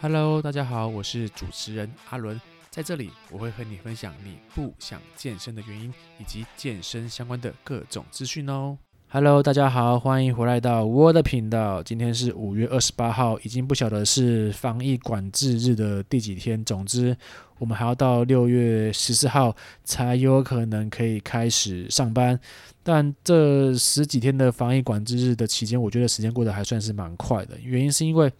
Hello，大家好，我是主持人阿伦，在这里我会和你分享你不想健身的原因，以及健身相关的各种资讯哦。Hello，大家好，欢迎回来到我的频道。今天是五月二十八号，已经不晓得是防疫管制日的第几天。总之，我们还要到六月十四号才有可能可以开始上班。但这十几天的防疫管制日的期间，我觉得时间过得还算是蛮快的。原因是因为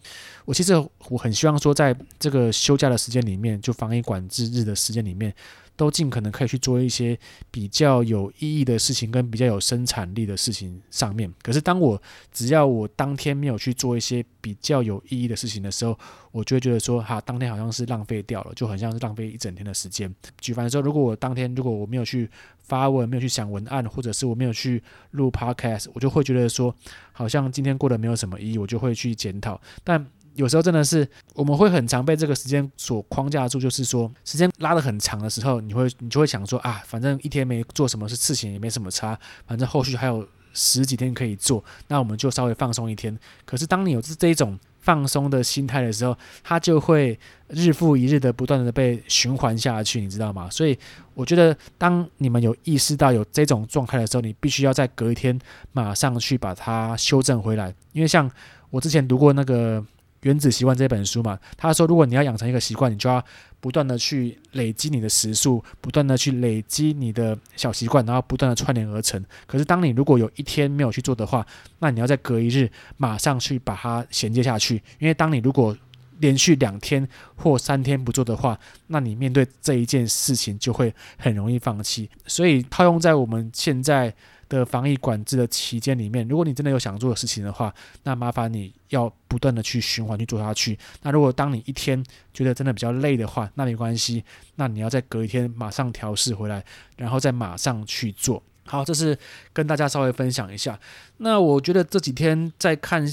我其实我很希望说，在这个休假的时间里面，就防疫管制日的时间里面。都尽可能可以去做一些比较有意义的事情，跟比较有生产力的事情上面。可是当我只要我当天没有去做一些比较有意义的事情的时候，我就会觉得说，哈，当天好像是浪费掉了，就很像是浪费一整天的时间。举凡说，如果我当天如果我没有去发文，没有去想文案，或者是我没有去录 podcast，我就会觉得说，好像今天过得没有什么意义，我就会去检讨。但有时候真的是，我们会很常被这个时间所框架住，就是说时间拉得很长的时候，你会你就会想说啊，反正一天没做什么是事情也没什么差，反正后续还有十几天可以做，那我们就稍微放松一天。可是当你有这这一种放松的心态的时候，它就会日复一日的不断的被循环下去，你知道吗？所以我觉得，当你们有意识到有这种状态的时候，你必须要在隔一天马上去把它修正回来，因为像我之前读过那个。原子习惯这本书嘛，他说，如果你要养成一个习惯，你就要不断的去累积你的时数，不断的去累积你的小习惯，然后不断的串联而成。可是，当你如果有一天没有去做的话，那你要在隔一日马上去把它衔接下去。因为当你如果连续两天或三天不做的话，那你面对这一件事情就会很容易放弃。所以，套用在我们现在。的防疫管制的期间里面，如果你真的有想做的事情的话，那麻烦你要不断的去循环去做下去。那如果当你一天觉得真的比较累的话，那没关系，那你要再隔一天马上调试回来，然后再马上去做。好，这是跟大家稍微分享一下。那我觉得这几天在看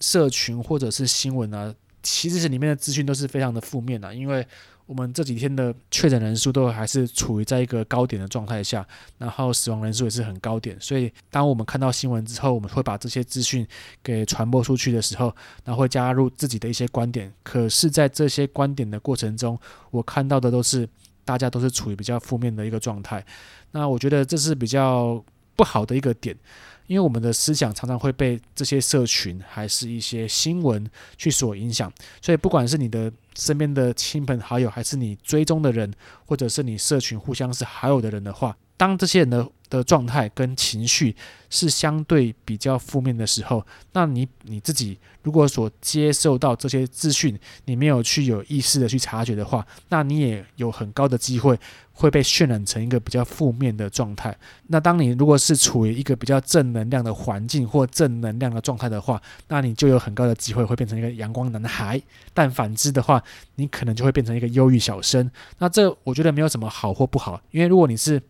社群或者是新闻啊，其实是里面的资讯都是非常的负面的，因为。我们这几天的确诊人数都还是处于在一个高点的状态下，然后死亡人数也是很高点，所以当我们看到新闻之后，我们会把这些资讯给传播出去的时候，然后会加入自己的一些观点。可是，在这些观点的过程中，我看到的都是大家都是处于比较负面的一个状态。那我觉得这是比较不好的一个点。因为我们的思想常常会被这些社群还是一些新闻去所影响，所以不管是你的身边的亲朋好友，还是你追踪的人，或者是你社群互相是好友的人的话，当这些人的的状态跟情绪是相对比较负面的时候，那你你自己如果所接受到这些资讯，你没有去有意识的去察觉的话，那你也有很高的机会会被渲染成一个比较负面的状态。那当你如果是处于一个比较正能量的环境或正能量的状态的话，那你就有很高的机会会变成一个阳光男孩。但反之的话，你可能就会变成一个忧郁小生。那这我觉得没有什么好或不好，因为如果你是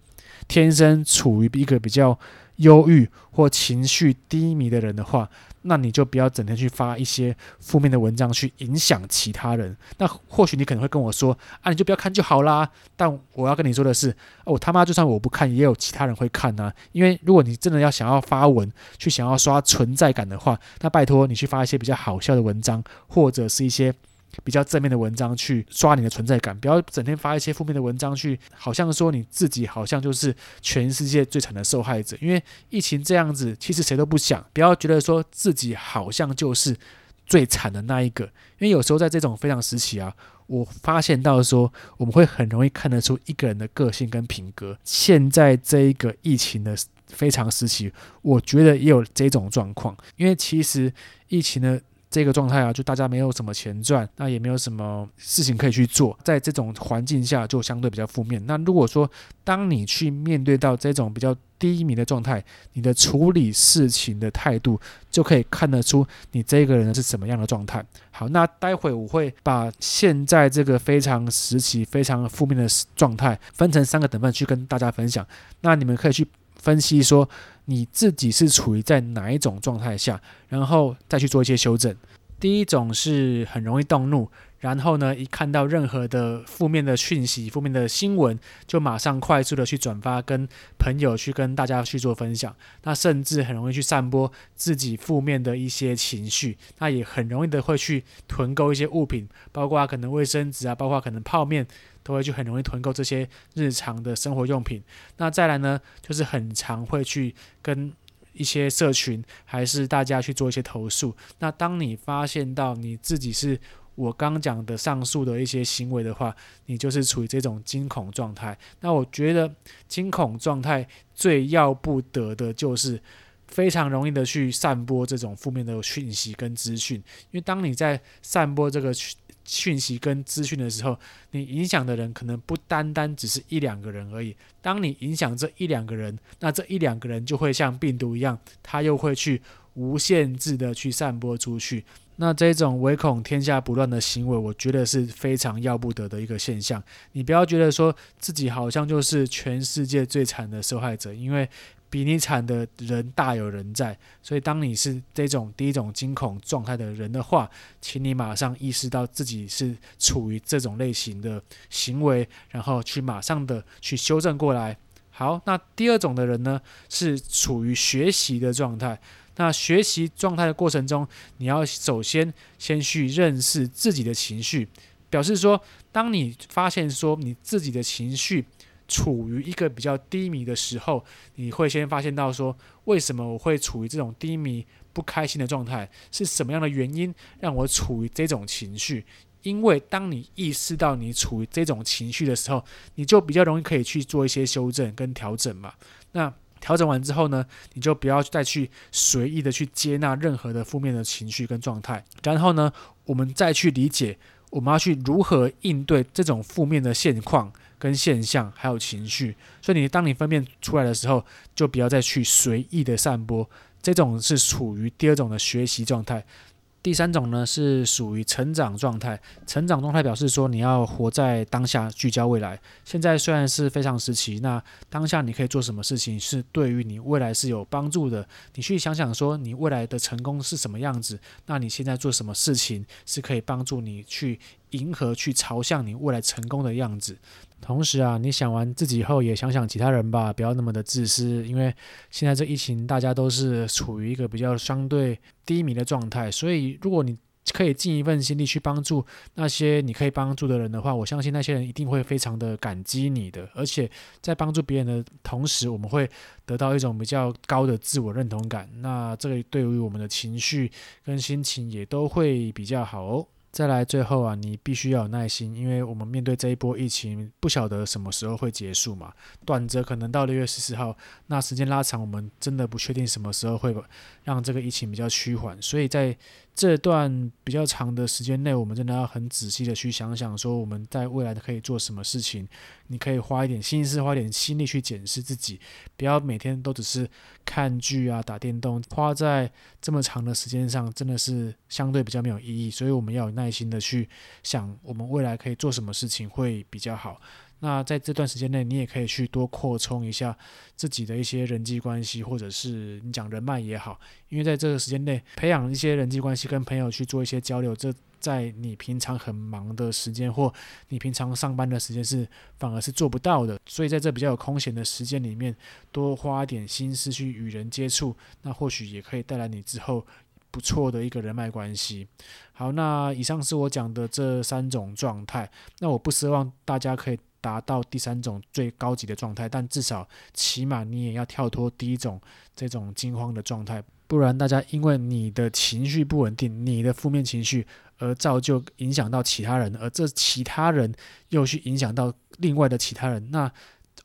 天生处于一个比较忧郁或情绪低迷的人的话，那你就不要整天去发一些负面的文章去影响其他人。那或许你可能会跟我说：“啊，你就不要看就好啦。”但我要跟你说的是，哦，他妈，就算我不看，也有其他人会看啊。因为如果你真的要想要发文，去想要刷存在感的话，那拜托你去发一些比较好笑的文章，或者是一些。比较正面的文章去刷你的存在感，不要整天发一些负面的文章去，好像说你自己好像就是全世界最惨的受害者。因为疫情这样子，其实谁都不想，不要觉得说自己好像就是最惨的那一个。因为有时候在这种非常时期啊，我发现到说我们会很容易看得出一个人的个性跟品格。现在这一个疫情的非常时期，我觉得也有这种状况，因为其实疫情呢。这个状态啊，就大家没有什么钱赚，那也没有什么事情可以去做，在这种环境下就相对比较负面。那如果说当你去面对到这种比较低迷的状态，你的处理事情的态度就可以看得出你这个人是什么样的状态。好，那待会我会把现在这个非常时期、非常负面的状态分成三个等份去跟大家分享。那你们可以去。分析说你自己是处于在哪一种状态下，然后再去做一些修正。第一种是很容易动怒。然后呢，一看到任何的负面的讯息、负面的新闻，就马上快速的去转发，跟朋友去跟大家去做分享。那甚至很容易去散播自己负面的一些情绪。那也很容易的会去囤购一些物品，包括可能卫生纸啊，包括可能泡面，都会去很容易囤购这些日常的生活用品。那再来呢，就是很常会去跟一些社群还是大家去做一些投诉。那当你发现到你自己是我刚讲的上述的一些行为的话，你就是处于这种惊恐状态。那我觉得惊恐状态最要不得的就是非常容易的去散播这种负面的讯息跟资讯，因为当你在散播这个讯息跟资讯的时候，你影响的人可能不单单只是一两个人而已。当你影响这一两个人，那这一两个人就会像病毒一样，他又会去无限制的去散播出去。那这种唯恐天下不乱的行为，我觉得是非常要不得的一个现象。你不要觉得说自己好像就是全世界最惨的受害者，因为比你惨的人大有人在。所以，当你是这种第一种惊恐状态的人的话，请你马上意识到自己是处于这种类型的行为，然后去马上的去修正过来。好，那第二种的人呢，是处于学习的状态。那学习状态的过程中，你要首先先去认识自己的情绪，表示说，当你发现说你自己的情绪处于一个比较低迷的时候，你会先发现到说，为什么我会处于这种低迷、不开心的状态？是什么样的原因让我处于这种情绪？因为当你意识到你处于这种情绪的时候，你就比较容易可以去做一些修正跟调整嘛。那调整完之后呢，你就不要再去随意的去接纳任何的负面的情绪跟状态。然后呢，我们再去理解，我们要去如何应对这种负面的现况跟现象，还有情绪。所以你当你分辨出来的时候，就不要再去随意的散播。这种是处于第二种的学习状态。第三种呢，是属于成长状态。成长状态表示说，你要活在当下，聚焦未来。现在虽然是非常时期，那当下你可以做什么事情是对于你未来是有帮助的？你去想想说，你未来的成功是什么样子？那你现在做什么事情是可以帮助你去迎合、去朝向你未来成功的样子？同时啊，你想完自己后，也想想其他人吧，不要那么的自私。因为现在这疫情，大家都是处于一个比较相对低迷的状态，所以如果你可以尽一份心力去帮助那些你可以帮助的人的话，我相信那些人一定会非常的感激你的。而且在帮助别人的同时，我们会得到一种比较高的自我认同感。那这个对于我们的情绪跟心情也都会比较好哦。再来，最后啊，你必须要有耐心，因为我们面对这一波疫情，不晓得什么时候会结束嘛。短则可能到六月十四号，那时间拉长，我们真的不确定什么时候会让这个疫情比较趋缓。所以在这段比较长的时间内，我们真的要很仔细的去想想，说我们在未来可以做什么事情。你可以花一点心思，花一点心力去检视自己，不要每天都只是看剧啊、打电动，花在这么长的时间上，真的是相对比较没有意义。所以我们要有耐心的去想，我们未来可以做什么事情会比较好。那在这段时间内，你也可以去多扩充一下自己的一些人际关系，或者是你讲人脉也好，因为在这个时间内培养一些人际关系，跟朋友去做一些交流，这在你平常很忙的时间或你平常上班的时间是反而是做不到的。所以在这比较有空闲的时间里面，多花点心思去与人接触，那或许也可以带来你之后不错的一个人脉关系。好，那以上是我讲的这三种状态。那我不奢望大家可以。达到第三种最高级的状态，但至少起码你也要跳脱第一种这种惊慌的状态，不然大家因为你的情绪不稳定，你的负面情绪而造就影响到其他人，而这其他人又去影响到另外的其他人，那。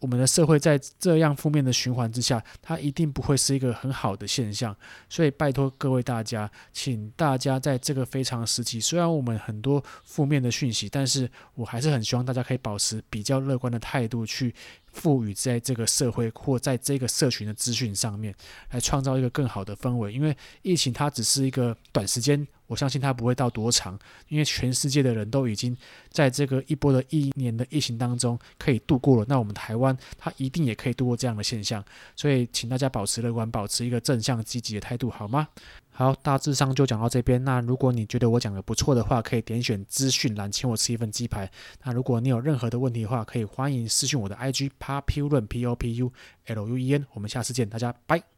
我们的社会在这样负面的循环之下，它一定不会是一个很好的现象。所以拜托各位大家，请大家在这个非常时期，虽然我们很多负面的讯息，但是我还是很希望大家可以保持比较乐观的态度，去赋予在这个社会或在这个社群的资讯上面，来创造一个更好的氛围。因为疫情它只是一个短时间。我相信它不会到多长，因为全世界的人都已经在这个一波的一年的疫情当中可以度过了。那我们台湾，它一定也可以度过这样的现象。所以，请大家保持乐观，保持一个正向积极的态度，好吗？好，大致上就讲到这边。那如果你觉得我讲的不错的话，可以点选资讯栏，请我吃一份鸡排。那如果你有任何的问题的话，可以欢迎私讯我的 IG populun p o p u l u e n。我们下次见，大家拜。